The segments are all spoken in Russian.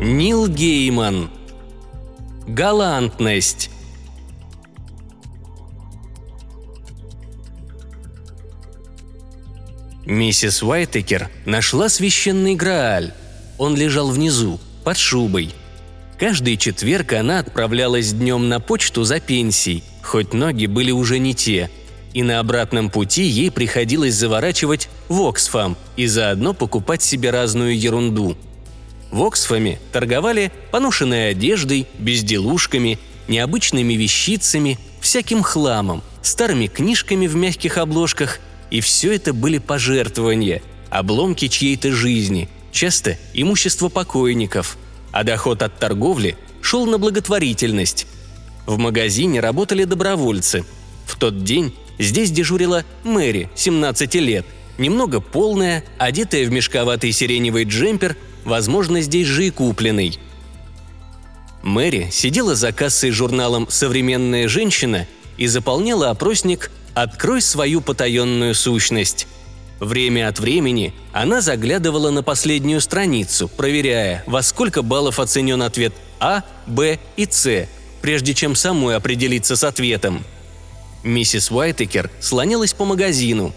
Нил Гейман. Галантность. Миссис Уайтекер нашла священный Грааль. Он лежал внизу, под шубой. Каждый четверг она отправлялась днем на почту за пенсией, хоть ноги были уже не те. И на обратном пути ей приходилось заворачивать в Оксфам и заодно покупать себе разную ерунду. В Оксфаме торговали поношенной одеждой, безделушками, необычными вещицами, всяким хламом, старыми книжками в мягких обложках – и все это были пожертвования, обломки чьей-то жизни, часто имущество покойников, а доход от торговли шел на благотворительность. В магазине работали добровольцы. В тот день здесь дежурила Мэри, 17 лет, немного полная, одетая в мешковатый сиреневый джемпер, возможно, здесь же и купленный. Мэри сидела за кассой журналом «Современная женщина» и заполняла опросник «Открой свою потаенную сущность». Время от времени она заглядывала на последнюю страницу, проверяя, во сколько баллов оценен ответ А, Б и С, прежде чем самой определиться с ответом. Миссис Уайтекер слонялась по магазину.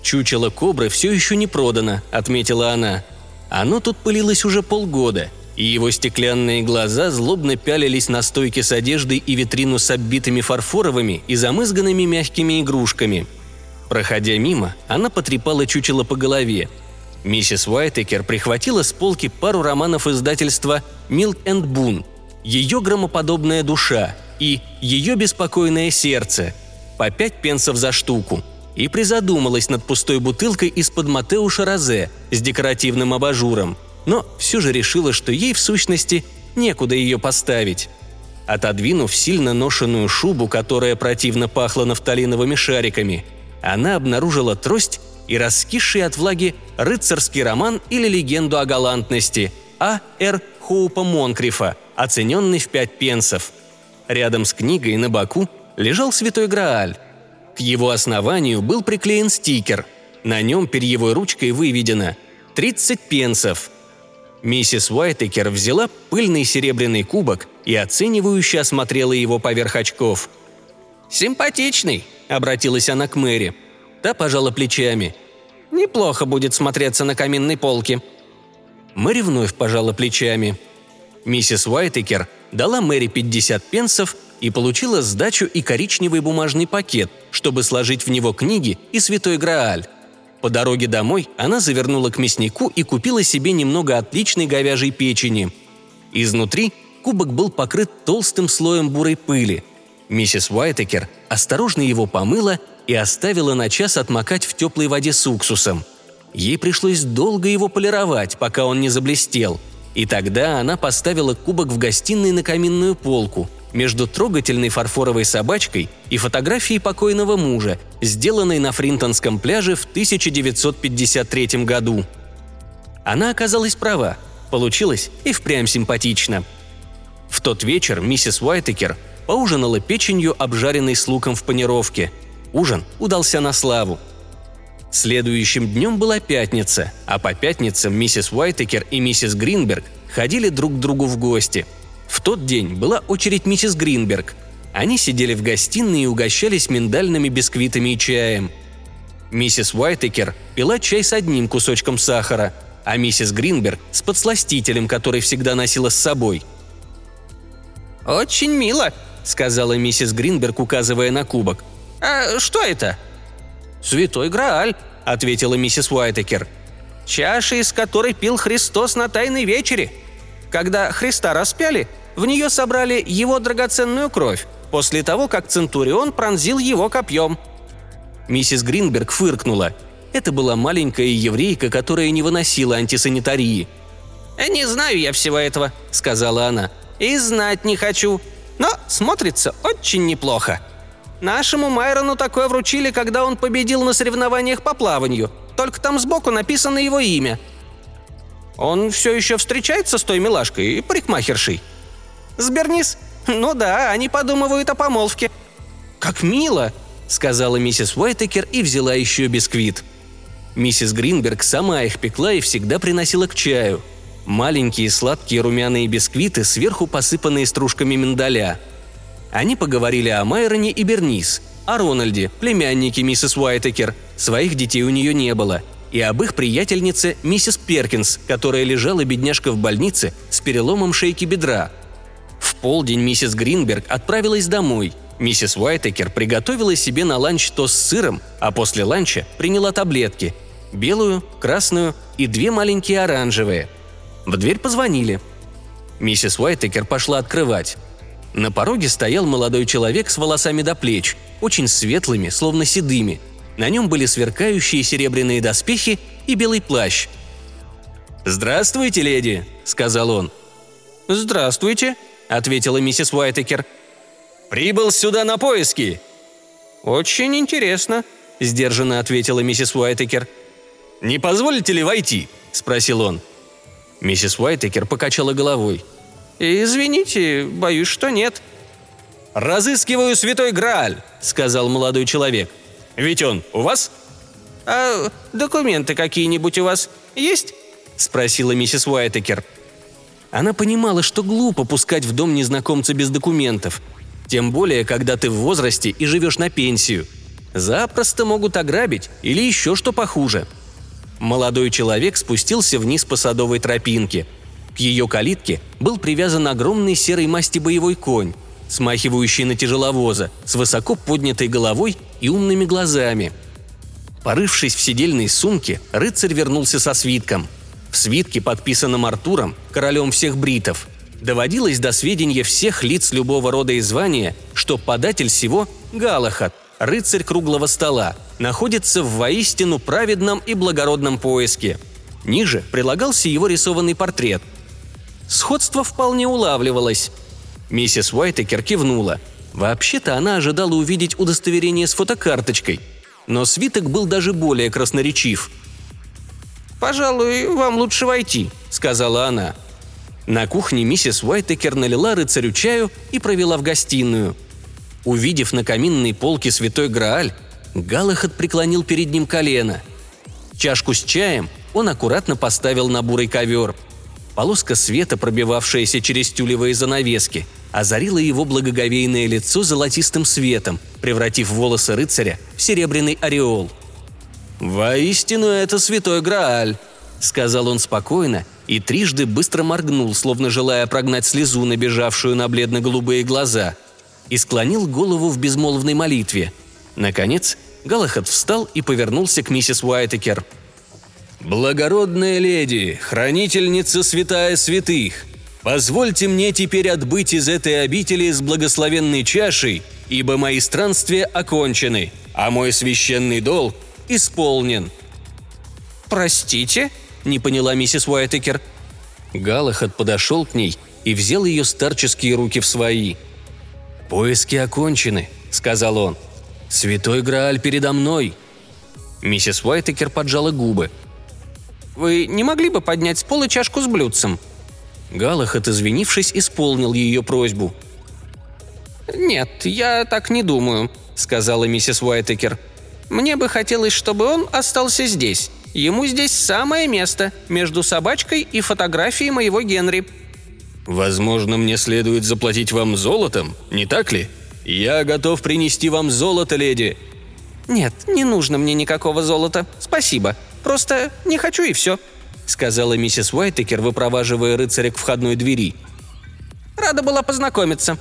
«Чучело кобры все еще не продано», — отметила она. «Оно тут пылилось уже полгода», и его стеклянные глаза злобно пялились на стойки с одеждой и витрину с оббитыми фарфоровыми и замызганными мягкими игрушками. Проходя мимо, она потрепала чучело по голове. Миссис Уайтекер прихватила с полки пару романов издательства «Милк энд Бун», «Ее громоподобная душа» и «Ее беспокойное сердце» по пять пенсов за штуку и призадумалась над пустой бутылкой из-под Матеуша Розе с декоративным абажуром – но все же решила, что ей в сущности некуда ее поставить. Отодвинув сильно ношенную шубу, которая противно пахла нафталиновыми шариками, она обнаружила трость и раскисший от влаги рыцарский роман или легенду о галантности А. Р. Хоупа Монкрифа, оцененный в пять пенсов. Рядом с книгой на боку лежал святой Грааль. К его основанию был приклеен стикер. На нем перьевой ручкой выведено «30 пенсов», Миссис Уайтекер взяла пыльный серебряный кубок и оценивающе осмотрела его поверх очков. «Симпатичный», — обратилась она к Мэри. Та пожала плечами. «Неплохо будет смотреться на каминной полке». Мэри вновь пожала плечами. Миссис Уайтекер дала Мэри 50 пенсов и получила сдачу и коричневый бумажный пакет, чтобы сложить в него книги и святой Грааль. По дороге домой она завернула к мяснику и купила себе немного отличной говяжьей печени. Изнутри кубок был покрыт толстым слоем бурой пыли. Миссис Уайтекер осторожно его помыла и оставила на час отмокать в теплой воде с уксусом. Ей пришлось долго его полировать, пока он не заблестел. И тогда она поставила кубок в гостиной на каминную полку – между трогательной фарфоровой собачкой и фотографией покойного мужа, сделанной на Фринтонском пляже в 1953 году. Она оказалась права. Получилось и впрямь симпатично. В тот вечер миссис Уайтекер поужинала печенью, обжаренной с луком в панировке. Ужин удался на славу. Следующим днем была пятница, а по пятницам миссис Уайтекер и миссис Гринберг ходили друг к другу в гости – в тот день была очередь миссис Гринберг. Они сидели в гостиной и угощались миндальными бисквитами и чаем. Миссис Уайтекер пила чай с одним кусочком сахара, а миссис Гринберг с подсластителем, который всегда носила с собой. «Очень мило», — сказала миссис Гринберг, указывая на кубок. «А что это?» «Святой Грааль», — ответила миссис Уайтекер. «Чаша, из которой пил Христос на Тайной вечере. Когда Христа распяли, в нее собрали его драгоценную кровь, после того, как Центурион пронзил его копьем. Миссис Гринберг фыркнула. Это была маленькая еврейка, которая не выносила антисанитарии. «Не знаю я всего этого», — сказала она. «И знать не хочу. Но смотрится очень неплохо. Нашему Майрону такое вручили, когда он победил на соревнованиях по плаванию. только там сбоку написано его имя. Он все еще встречается с той милашкой и парикмахершей. С Бернис? Ну да, они подумывают о помолвке. Как мило, сказала миссис Уайтекер и взяла еще бисквит. Миссис Гринберг сама их пекла и всегда приносила к чаю. Маленькие сладкие румяные бисквиты, сверху посыпанные стружками миндаля. Они поговорили о Майроне и Бернис, о Рональде, племяннике миссис Уайтекер. Своих детей у нее не было. И об их приятельнице миссис Перкинс, которая лежала бедняжка в больнице с переломом шейки бедра. Полдень миссис Гринберг отправилась домой – Миссис Уайтекер приготовила себе на ланч тост с сыром, а после ланча приняла таблетки – белую, красную и две маленькие оранжевые. В дверь позвонили. Миссис Уайтекер пошла открывать. На пороге стоял молодой человек с волосами до плеч, очень светлыми, словно седыми. На нем были сверкающие серебряные доспехи и белый плащ. «Здравствуйте, леди», — сказал он. «Здравствуйте», — ответила миссис Уайтекер – «Прибыл сюда на поиски!» «Очень интересно», – сдержанно ответила миссис Уайтекер. «Не позволите ли войти?» – спросил он. Миссис Уайтекер покачала головой. «Извините, боюсь, что нет». «Разыскиваю святой Грааль», – сказал молодой человек. «Ведь он у вас?» «А документы какие-нибудь у вас есть?» – спросила миссис Уайтекер. Она понимала, что глупо пускать в дом незнакомца без документов – тем более, когда ты в возрасте и живешь на пенсию. Запросто могут ограбить или еще что похуже. Молодой человек спустился вниз по садовой тропинке. К ее калитке был привязан огромный серой масти боевой конь, смахивающий на тяжеловоза, с высоко поднятой головой и умными глазами. Порывшись в сидельной сумке, рыцарь вернулся со свитком. В свитке, подписанном Артуром, королем всех бритов – доводилось до сведения всех лиц любого рода и звания, что податель всего – Галахат, рыцарь круглого стола, находится в воистину праведном и благородном поиске. Ниже прилагался его рисованный портрет. Сходство вполне улавливалось. Миссис Уайтекер кивнула. Вообще-то она ожидала увидеть удостоверение с фотокарточкой, но свиток был даже более красноречив. «Пожалуй, вам лучше войти», — сказала она. На кухне миссис Уайтекер налила рыцарю чаю и провела в гостиную. Увидев на каминной полке святой Грааль, Галахат преклонил перед ним колено. Чашку с чаем он аккуратно поставил на бурый ковер. Полоска света, пробивавшаяся через тюлевые занавески, озарила его благоговейное лицо золотистым светом, превратив волосы рыцаря в серебряный ореол. «Воистину это святой Грааль», — сказал он спокойно и трижды быстро моргнул, словно желая прогнать слезу, набежавшую на бледно-голубые глаза, и склонил голову в безмолвной молитве. Наконец, Галахат встал и повернулся к миссис Уайтекер. «Благородная леди, хранительница святая святых, позвольте мне теперь отбыть из этой обители с благословенной чашей, ибо мои странствия окончены, а мой священный долг исполнен». «Простите?» – не поняла миссис Уайтекер. Галахад подошел к ней и взял ее старческие руки в свои. «Поиски окончены», – сказал он. «Святой Грааль передо мной». Миссис Уайтекер поджала губы. «Вы не могли бы поднять с пола чашку с блюдцем?» Галахат, извинившись, исполнил ее просьбу. «Нет, я так не думаю», — сказала миссис Уайтекер. «Мне бы хотелось, чтобы он остался здесь. Ему здесь самое место, между собачкой и фотографией моего Генри». «Возможно, мне следует заплатить вам золотом, не так ли? Я готов принести вам золото, леди». «Нет, не нужно мне никакого золота. Спасибо. Просто не хочу и все», — сказала миссис Уайтекер, выпроваживая рыцаря к входной двери. «Рада была познакомиться».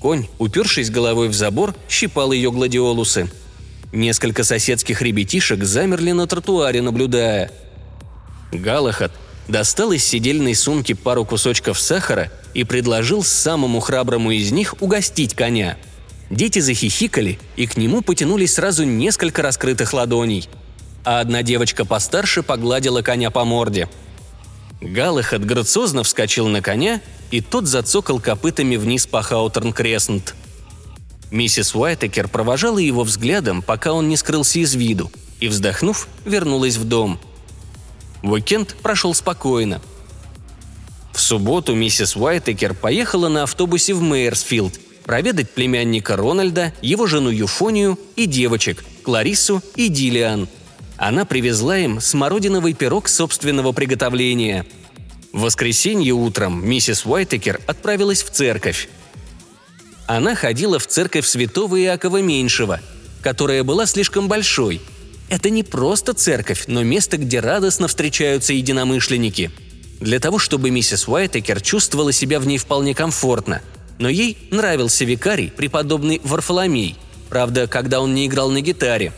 Конь, упершись головой в забор, щипал ее гладиолусы – Несколько соседских ребятишек замерли на тротуаре, наблюдая. Галахат достал из сидельной сумки пару кусочков сахара и предложил самому храброму из них угостить коня. Дети захихикали, и к нему потянулись сразу несколько раскрытых ладоней. А одна девочка постарше погладила коня по морде. Галахат грациозно вскочил на коня, и тот зацокал копытами вниз по Хаутерн-Креснт – Миссис Уайтекер провожала его взглядом, пока он не скрылся из виду. и, вздохнув, вернулась в дом. Уикенд прошел спокойно. В субботу миссис Уайтекер поехала на автобусе в Мейерсфилд проведать племянника Рональда, его жену Юфонию и девочек Клариссу и Дилиан. Она привезла им смородиновый пирог собственного приготовления. В воскресенье утром миссис Уайтекер отправилась в церковь. Она ходила в церковь святого Иакова Меньшего, которая была слишком большой. Это не просто церковь, но место, где радостно встречаются единомышленники. Для того, чтобы миссис Уайтекер чувствовала себя в ней вполне комфортно. Но ей нравился викарий, преподобный Варфоломей. Правда, когда он не играл на гитаре.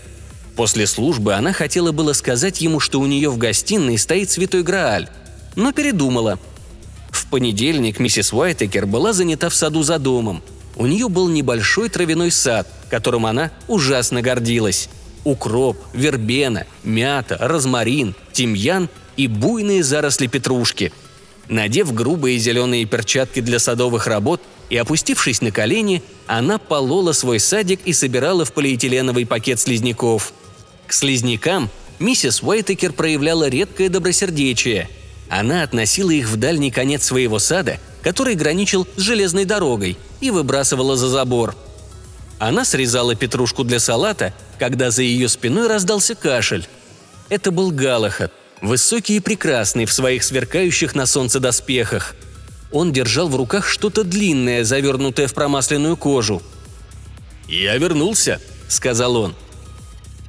После службы она хотела было сказать ему, что у нее в гостиной стоит святой Грааль, но передумала. В понедельник миссис Уайтекер была занята в саду за домом – у нее был небольшой травяной сад, которым она ужасно гордилась. Укроп, вербена, мята, розмарин, тимьян и буйные заросли петрушки. Надев грубые зеленые перчатки для садовых работ и опустившись на колени, она полола свой садик и собирала в полиэтиленовый пакет слизняков. К слизнякам миссис Уайтекер проявляла редкое добросердечие. Она относила их в дальний конец своего сада который граничил с железной дорогой, и выбрасывала за забор. Она срезала петрушку для салата, когда за ее спиной раздался кашель. Это был Галахат, высокий и прекрасный в своих сверкающих на солнце доспехах. Он держал в руках что-то длинное, завернутое в промасленную кожу. «Я вернулся», — сказал он.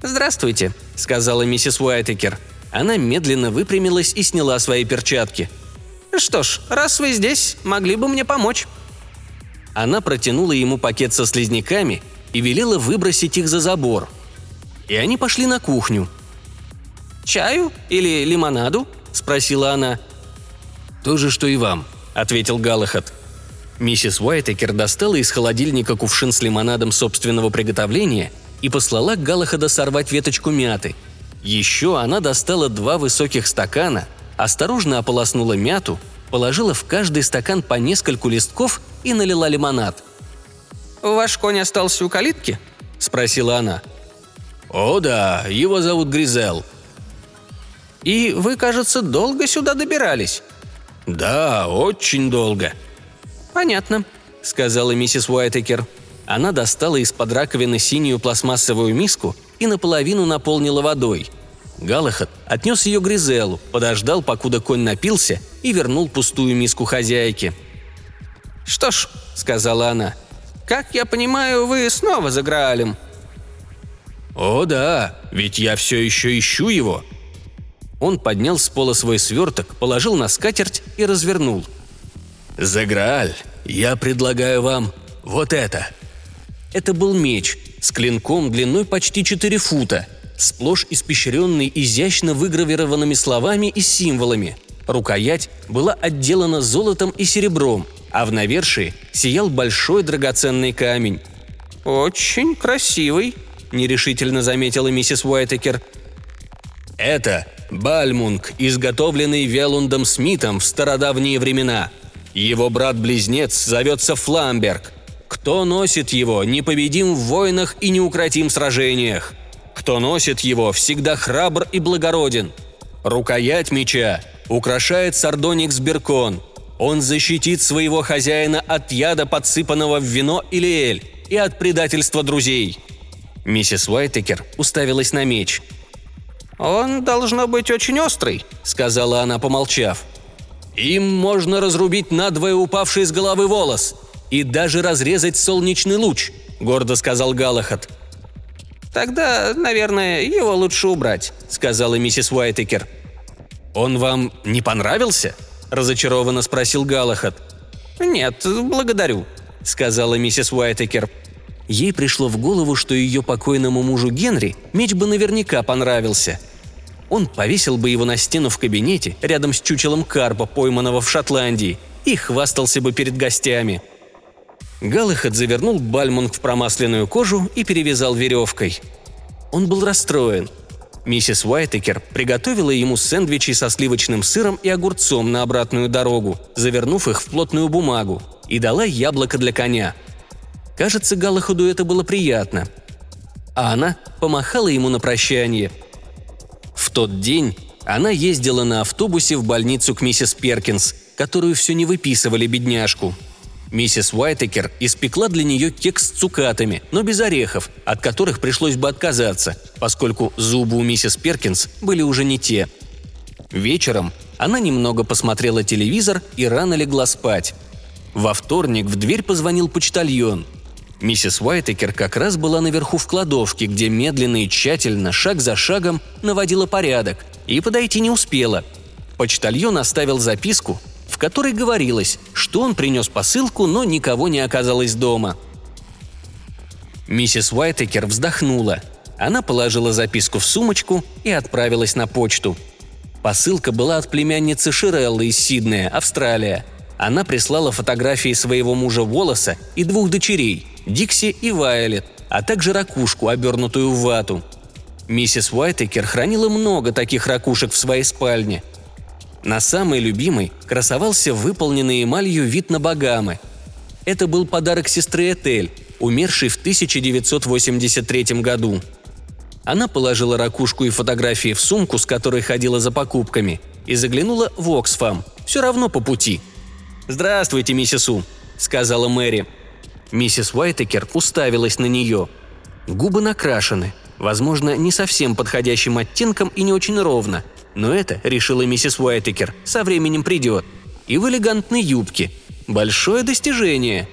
«Здравствуйте», — сказала миссис Уайтекер. Она медленно выпрямилась и сняла свои перчатки. «Что ж, раз вы здесь, могли бы мне помочь». Она протянула ему пакет со слизняками и велела выбросить их за забор. И они пошли на кухню. «Чаю или лимонаду?» – спросила она. «То же, что и вам», – ответил Галахат. Миссис Уайтекер достала из холодильника кувшин с лимонадом собственного приготовления и послала Галахада сорвать веточку мяты. Еще она достала два высоких стакана – осторожно ополоснула мяту, положила в каждый стакан по нескольку листков и налила лимонад. «Ваш конь остался у калитки?» – спросила она. «О да, его зовут Гризел». «И вы, кажется, долго сюда добирались?» «Да, очень долго». «Понятно», – сказала миссис Уайтекер. Она достала из-под раковины синюю пластмассовую миску и наполовину наполнила водой – Галахат отнес ее Гризелу, подождал, покуда конь напился, и вернул пустую миску хозяйке. «Что ж», — сказала она, — «как я понимаю, вы снова за Граалем». «О да, ведь я все еще ищу его». Он поднял с пола свой сверток, положил на скатерть и развернул. «За Грааль я предлагаю вам вот это». Это был меч с клинком длиной почти 4 фута — сплошь испещренный изящно выгравированными словами и символами. Рукоять была отделана золотом и серебром, а в навершии сиял большой драгоценный камень. «Очень красивый», – нерешительно заметила миссис Уайтекер. «Это Бальмунг, изготовленный Велундом Смитом в стародавние времена. Его брат-близнец зовется Фламберг. Кто носит его, непобедим в войнах и неукротим в сражениях. Кто носит его, всегда храбр и благороден. Рукоять меча украшает сардоникс Беркон. Он защитит своего хозяина от яда, подсыпанного в вино или эль, и от предательства друзей. Миссис Уайтекер уставилась на меч. «Он должно быть очень острый», — сказала она, помолчав. «Им можно разрубить надвое упавший с головы волос и даже разрезать солнечный луч», — гордо сказал Галахат. «Тогда, наверное, его лучше убрать», — сказала миссис Уайтекер. «Он вам не понравился?» – разочарованно спросил Галахат. «Нет, благодарю», – сказала миссис Уайтекер. Ей пришло в голову, что ее покойному мужу Генри меч бы наверняка понравился. Он повесил бы его на стену в кабинете рядом с чучелом карпа, пойманного в Шотландии, и хвастался бы перед гостями – Галахад завернул Бальмунг в промасленную кожу и перевязал веревкой. Он был расстроен. Миссис Уайтекер приготовила ему сэндвичи со сливочным сыром и огурцом на обратную дорогу, завернув их в плотную бумагу, и дала яблоко для коня. Кажется, Галахаду это было приятно. а она помахала ему на прощание. В тот день она ездила на автобусе в больницу к миссис Перкинс, которую все не выписывали бедняжку. Миссис Уайтекер испекла для нее кекс с цукатами, но без орехов, от которых пришлось бы отказаться, поскольку зубы у миссис Перкинс были уже не те. Вечером она немного посмотрела телевизор и рано легла спать. Во вторник в дверь позвонил почтальон. Миссис Уайтекер как раз была наверху в кладовке, где медленно и тщательно, шаг за шагом, наводила порядок, и подойти не успела. Почтальон оставил записку, которой говорилось, что он принес посылку, но никого не оказалось дома. Миссис Уайтекер вздохнула. Она положила записку в сумочку и отправилась на почту. Посылка была от племянницы Ширеллы из Сиднея, Австралия. Она прислала фотографии своего мужа Волоса и двух дочерей – Дикси и Вайолет, а также ракушку, обернутую в вату. Миссис Уайтекер хранила много таких ракушек в своей спальне. На самой любимой красовался выполненный эмалью вид на Багамы. Это был подарок сестры Этель, умершей в 1983 году. Она положила ракушку и фотографии в сумку, с которой ходила за покупками, и заглянула в Оксфам, все равно по пути. «Здравствуйте, миссис У», — сказала Мэри. Миссис Уайтекер уставилась на нее. Губы накрашены, возможно, не совсем подходящим оттенком и не очень ровно, но это, решила миссис Уайтекер, со временем придет. И в элегантной юбке. Большое достижение.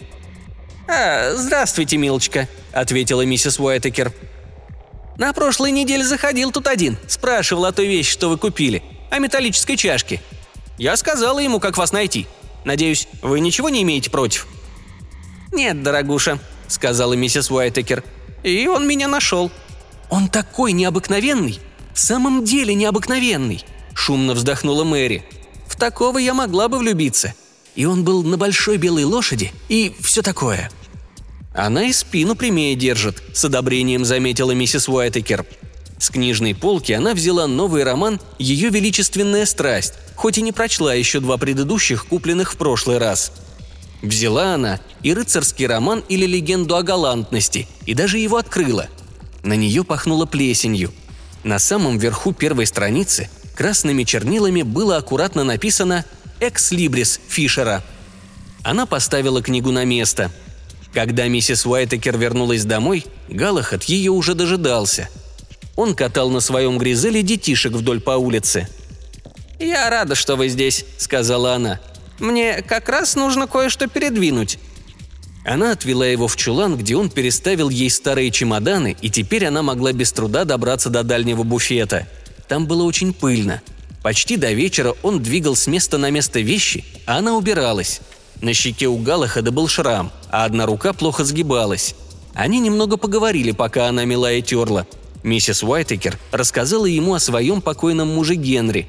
«А, здравствуйте, милочка», — ответила миссис Уайтекер. «На прошлой неделе заходил тут один, спрашивал о той вещи, что вы купили, о металлической чашке. Я сказала ему, как вас найти. Надеюсь, вы ничего не имеете против?» «Нет, дорогуша», — сказала миссис Уайтекер. «И он меня нашел». «Он такой необыкновенный! В самом деле необыкновенный!» — шумно вздохнула Мэри. «В такого я могла бы влюбиться. И он был на большой белой лошади, и все такое». «Она и спину прямее держит», — с одобрением заметила миссис Уайтекер. С книжной полки она взяла новый роман «Ее величественная страсть», хоть и не прочла еще два предыдущих, купленных в прошлый раз — Взяла она и рыцарский роман или легенду о галантности, и даже его открыла. На нее пахнуло плесенью. На самом верху первой страницы красными чернилами было аккуратно написано «Экс Либрис» Фишера. Она поставила книгу на место. Когда миссис Уайтекер вернулась домой, Галахат ее уже дожидался. Он катал на своем гризеле детишек вдоль по улице. «Я рада, что вы здесь», — сказала она. Мне как раз нужно кое-что передвинуть». Она отвела его в чулан, где он переставил ей старые чемоданы, и теперь она могла без труда добраться до дальнего буфета. Там было очень пыльно. Почти до вечера он двигал с места на место вещи, а она убиралась. На щеке у Галахада был шрам, а одна рука плохо сгибалась. Они немного поговорили, пока она мела и терла. Миссис Уайтекер рассказала ему о своем покойном муже Генри,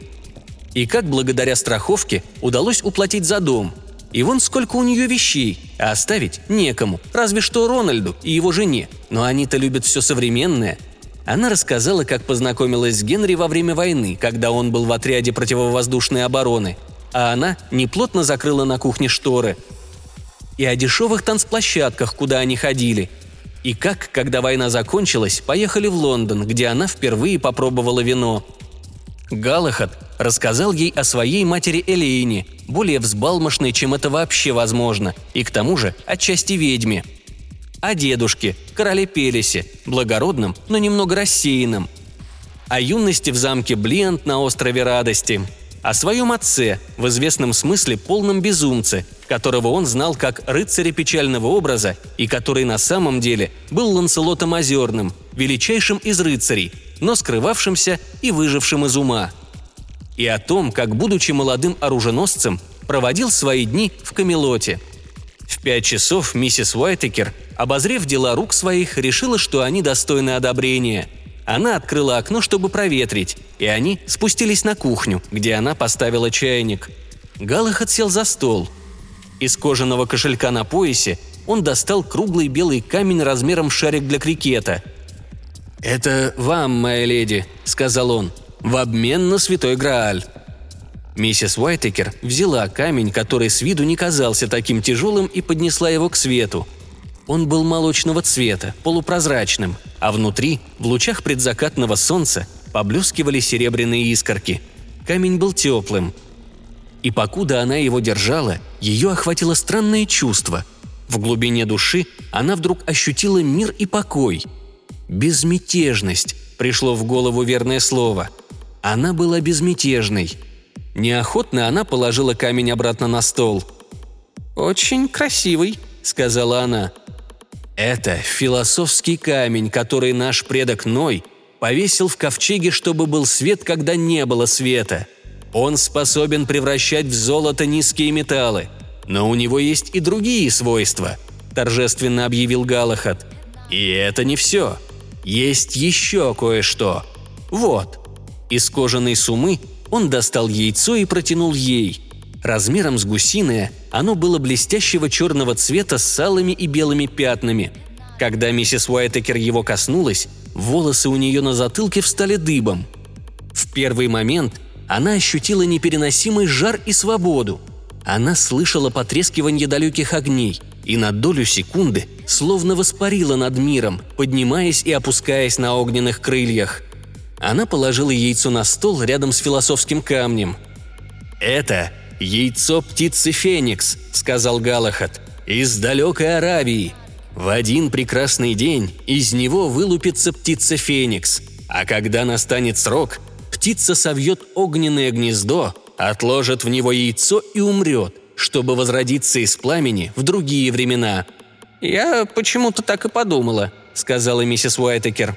и как благодаря страховке удалось уплатить за дом. И вон сколько у нее вещей, а оставить некому, разве что Рональду и его жене. Но они-то любят все современное. Она рассказала, как познакомилась с Генри во время войны, когда он был в отряде противовоздушной обороны, а она неплотно закрыла на кухне шторы. И о дешевых танцплощадках, куда они ходили. И как, когда война закончилась, поехали в Лондон, где она впервые попробовала вино – Галахад рассказал ей о своей матери Элейне, более взбалмошной, чем это вообще возможно, и к тому же отчасти ведьме. О дедушке, короле Пелесе, благородном, но немного рассеянном. О юности в замке Блиант на острове Радости. О своем отце, в известном смысле полном безумце, которого он знал как рыцаря печального образа и который на самом деле был Ланселотом Озерным, величайшим из рыцарей – но скрывавшимся и выжившим из ума. И о том, как, будучи молодым оруженосцем, проводил свои дни в Камелоте. В пять часов миссис Уайтекер, обозрев дела рук своих, решила, что они достойны одобрения. Она открыла окно, чтобы проветрить, и они спустились на кухню, где она поставила чайник. Галахат сел за стол. Из кожаного кошелька на поясе он достал круглый белый камень размером в шарик для крикета – «Это вам, моя леди», — сказал он, — «в обмен на святой Грааль». Миссис Уайтекер взяла камень, который с виду не казался таким тяжелым, и поднесла его к свету. Он был молочного цвета, полупрозрачным, а внутри, в лучах предзакатного солнца, поблескивали серебряные искорки. Камень был теплым. И покуда она его держала, ее охватило странное чувство. В глубине души она вдруг ощутила мир и покой. Безмятежность пришло в голову верное слово. Она была безмятежной. Неохотно она положила камень обратно на стол. «Очень красивый», — сказала она. Это философский камень, который наш предок Ной повесил в ковчеге, чтобы был свет, когда не было света. Он способен превращать в золото низкие металлы. Но у него есть и другие свойства, торжественно объявил Галахат. И это не все. Есть еще кое-что. Вот. Из кожаной сумы он достал яйцо и протянул ей. Размером с гусиное, оно было блестящего черного цвета с алыми и белыми пятнами. Когда миссис Уайтекер его коснулась, волосы у нее на затылке встали дыбом. В первый момент она ощутила непереносимый жар и свободу. Она слышала потрескивание далеких огней и на долю секунды словно воспарила над миром, поднимаясь и опускаясь на огненных крыльях. Она положила яйцо на стол рядом с философским камнем. «Это яйцо птицы Феникс», — сказал Галахат, — «из далекой Аравии. В один прекрасный день из него вылупится птица Феникс, а когда настанет срок, птица совьет огненное гнездо, отложит в него яйцо и умрет, чтобы возродиться из пламени в другие времена». «Я почему-то так и подумала», — сказала миссис Уайтекер.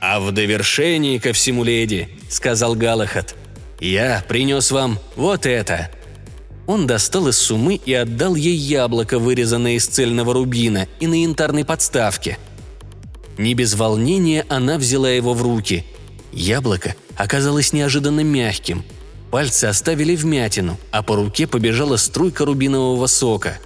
«А в довершении ко всему, леди», — сказал Галахат, — «я принес вам вот это». Он достал из сумы и отдал ей яблоко, вырезанное из цельного рубина и на янтарной подставке. Не без волнения она взяла его в руки. Яблоко оказалось неожиданно мягким. Пальцы оставили вмятину, а по руке побежала струйка рубинового сока.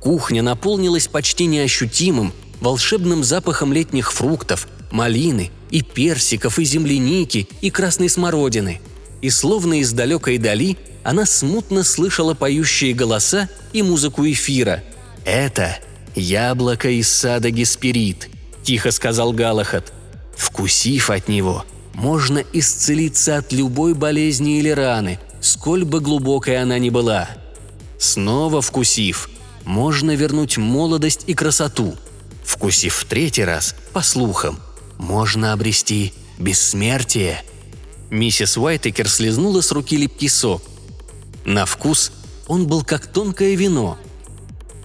Кухня наполнилась почти неощутимым, волшебным запахом летних фруктов, малины, и персиков, и земляники, и красной смородины. И словно из далекой дали она смутно слышала поющие голоса и музыку эфира. «Это яблоко из сада Гесперид», – тихо сказал Галахат. «Вкусив от него, можно исцелиться от любой болезни или раны, сколь бы глубокой она ни была. Снова вкусив, можно вернуть молодость и красоту. Вкусив в третий раз, по слухам, можно обрести бессмертие». Миссис Уайтекер слезнула с руки липкий сок. На вкус он был как тонкое вино.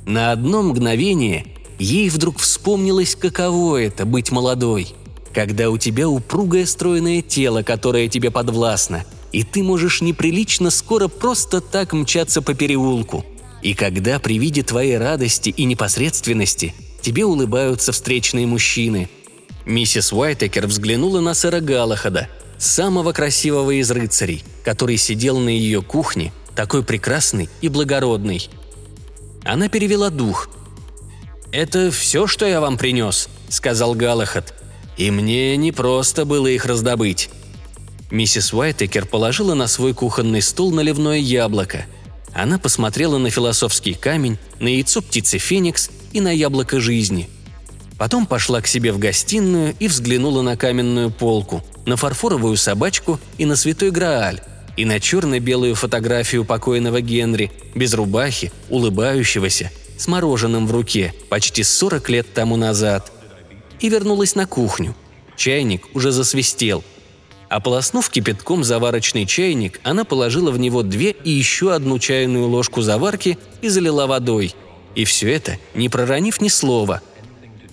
На одно мгновение ей вдруг вспомнилось, каково это – быть молодой. Когда у тебя упругое стройное тело, которое тебе подвластно, и ты можешь неприлично скоро просто так мчаться по переулку. И когда при виде твоей радости и непосредственности тебе улыбаются встречные мужчины – Миссис Уайтекер взглянула на сэра Галахада, самого красивого из рыцарей, который сидел на ее кухне, такой прекрасный и благородный. Она перевела дух. «Это все, что я вам принес», — сказал Галахад. «И мне не просто было их раздобыть». Миссис Уайтекер положила на свой кухонный стол наливное яблоко. Она посмотрела на философский камень, на яйцо птицы Феникс и на яблоко жизни — Потом пошла к себе в гостиную и взглянула на каменную полку, на фарфоровую собачку и на святой Грааль, и на черно-белую фотографию покойного Генри, без рубахи, улыбающегося, с мороженым в руке, почти 40 лет тому назад. И вернулась на кухню. Чайник уже засвистел. Ополоснув кипятком заварочный чайник, она положила в него две и еще одну чайную ложку заварки и залила водой. И все это, не проронив ни слова –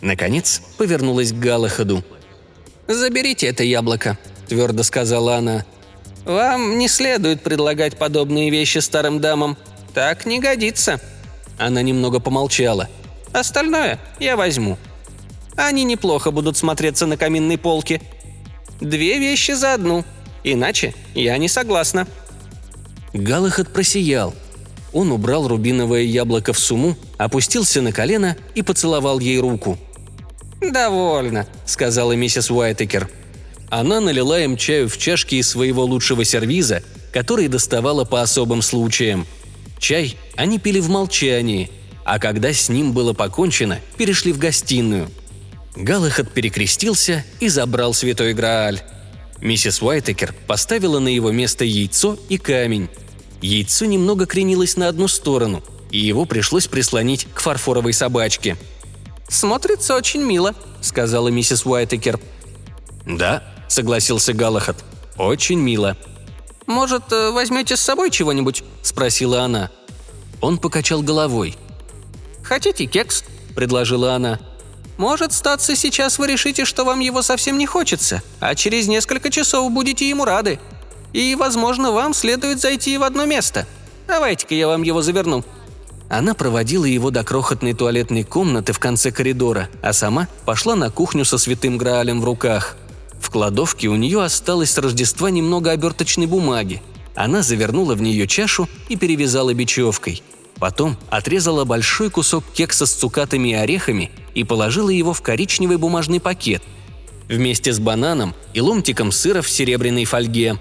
Наконец, повернулась к Галахаду. «Заберите это яблоко», – твердо сказала она. «Вам не следует предлагать подобные вещи старым дамам. Так не годится». Она немного помолчала. «Остальное я возьму. Они неплохо будут смотреться на каминной полке. Две вещи за одну. Иначе я не согласна». Галахад просиял. Он убрал рубиновое яблоко в суму, опустился на колено и поцеловал ей руку – «Довольно», — сказала миссис Уайтекер. Она налила им чаю в чашки из своего лучшего сервиза, который доставала по особым случаям. Чай они пили в молчании. а когда с ним было покончено, перешли в гостиную. Галахад перекрестился и забрал святой Грааль. Миссис Уайтекер поставила на его место яйцо и камень. Яйцо немного кренилось на одну сторону, и его пришлось прислонить к фарфоровой собачке. «Смотрится очень мило», — сказала миссис Уайтекер. «Да», — согласился Галахад. «Очень мило». «Может, э, возьмете с собой чего-нибудь?» – спросила она. Он покачал головой. «Хотите кекс?» – предложила она. «Может, статься сейчас вы решите, что вам его совсем не хочется, а через несколько часов будете ему рады. И, возможно, вам следует зайти в одно место. Давайте-ка я вам его заверну». Она проводила его до крохотной туалетной комнаты в конце коридора, а сама пошла на кухню со святым Граалем в руках – в кладовке у нее осталось с Рождества немного оберточной бумаги. Она завернула в нее чашу и перевязала бечевкой. Потом отрезала большой кусок кекса с цукатами и орехами и положила его в коричневый бумажный пакет вместе с бананом и ломтиком сыра в серебряной фольге.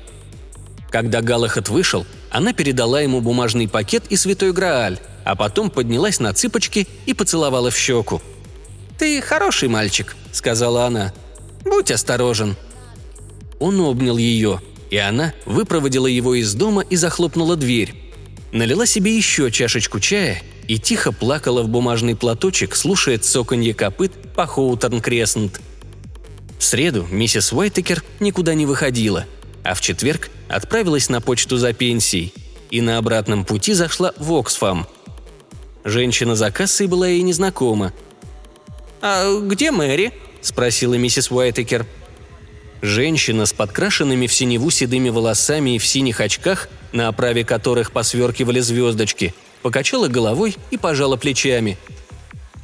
Когда Галахат вышел, она передала ему бумажный пакет и святой Грааль, а потом поднялась на цыпочки и поцеловала в щеку. «Ты хороший мальчик», — сказала она. Будь осторожен». Он обнял ее, и она выпроводила его из дома и захлопнула дверь. Налила себе еще чашечку чая и тихо плакала в бумажный платочек, слушая цоканье копыт по Хоутерн Креснт. В среду миссис Уайтекер никуда не выходила, а в четверг отправилась на почту за пенсией и на обратном пути зашла в Оксфам. Женщина за кассой была ей незнакома. «А где Мэри?» спросила миссис Уайтекер. Женщина с подкрашенными в синеву седыми волосами и в синих очках, на оправе которых посверкивали звездочки, покачала головой и пожала плечами.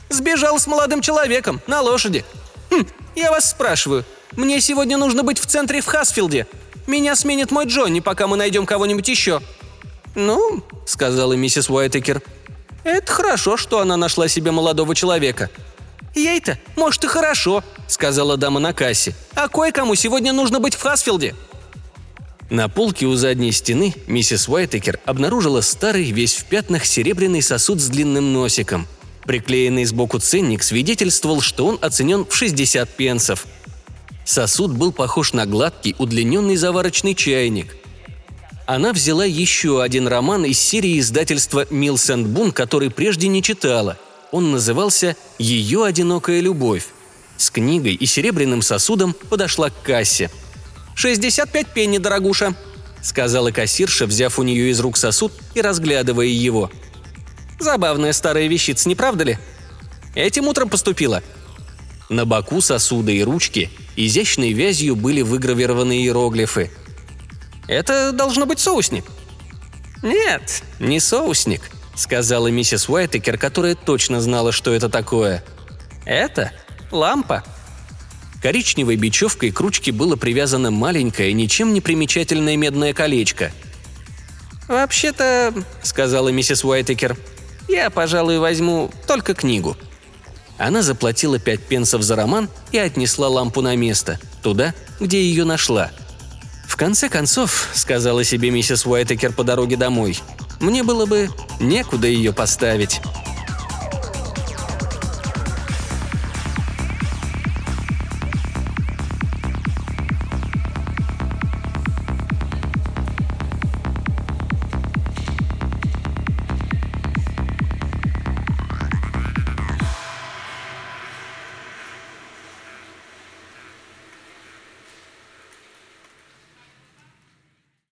«Сбежал с молодым человеком, на лошади. Хм, я вас спрашиваю, мне сегодня нужно быть в центре в Хасфилде. Меня сменит мой Джонни, пока мы найдем кого-нибудь еще». «Ну», — сказала миссис Уайтекер, — «это хорошо, что она нашла себе молодого человека. «Ей-то, может, и хорошо», — сказала дама на кассе. «А кое-кому сегодня нужно быть в Хасфилде». На полке у задней стены миссис Уайтекер обнаружила старый, весь в пятнах, серебряный сосуд с длинным носиком. Приклеенный сбоку ценник свидетельствовал, что он оценен в 60 пенсов. Сосуд был похож на гладкий, удлиненный заварочный чайник. Она взяла еще один роман из серии издательства «Милс Бун», который прежде не читала – он назывался «Ее одинокая любовь». С книгой и серебряным сосудом подошла к кассе. «65 пенни, дорогуша», — сказала кассирша, взяв у нее из рук сосуд и разглядывая его. «Забавная старая вещица, не правда ли? Этим утром поступила». На боку сосуда и ручки изящной вязью были выгравированы иероглифы. «Это должно быть соусник». «Нет, не соусник», сказала миссис Уайтекер, которая точно знала, что это такое. «Это лампа». Коричневой бечевкой к ручке было привязано маленькое, ничем не примечательное медное колечко. «Вообще-то», — сказала миссис Уайтекер, — «я, пожалуй, возьму только книгу». Она заплатила пять пенсов за роман и отнесла лампу на место, туда, где ее нашла. «В конце концов», — сказала себе миссис Уайтекер по дороге домой, — мне было бы некуда ее поставить.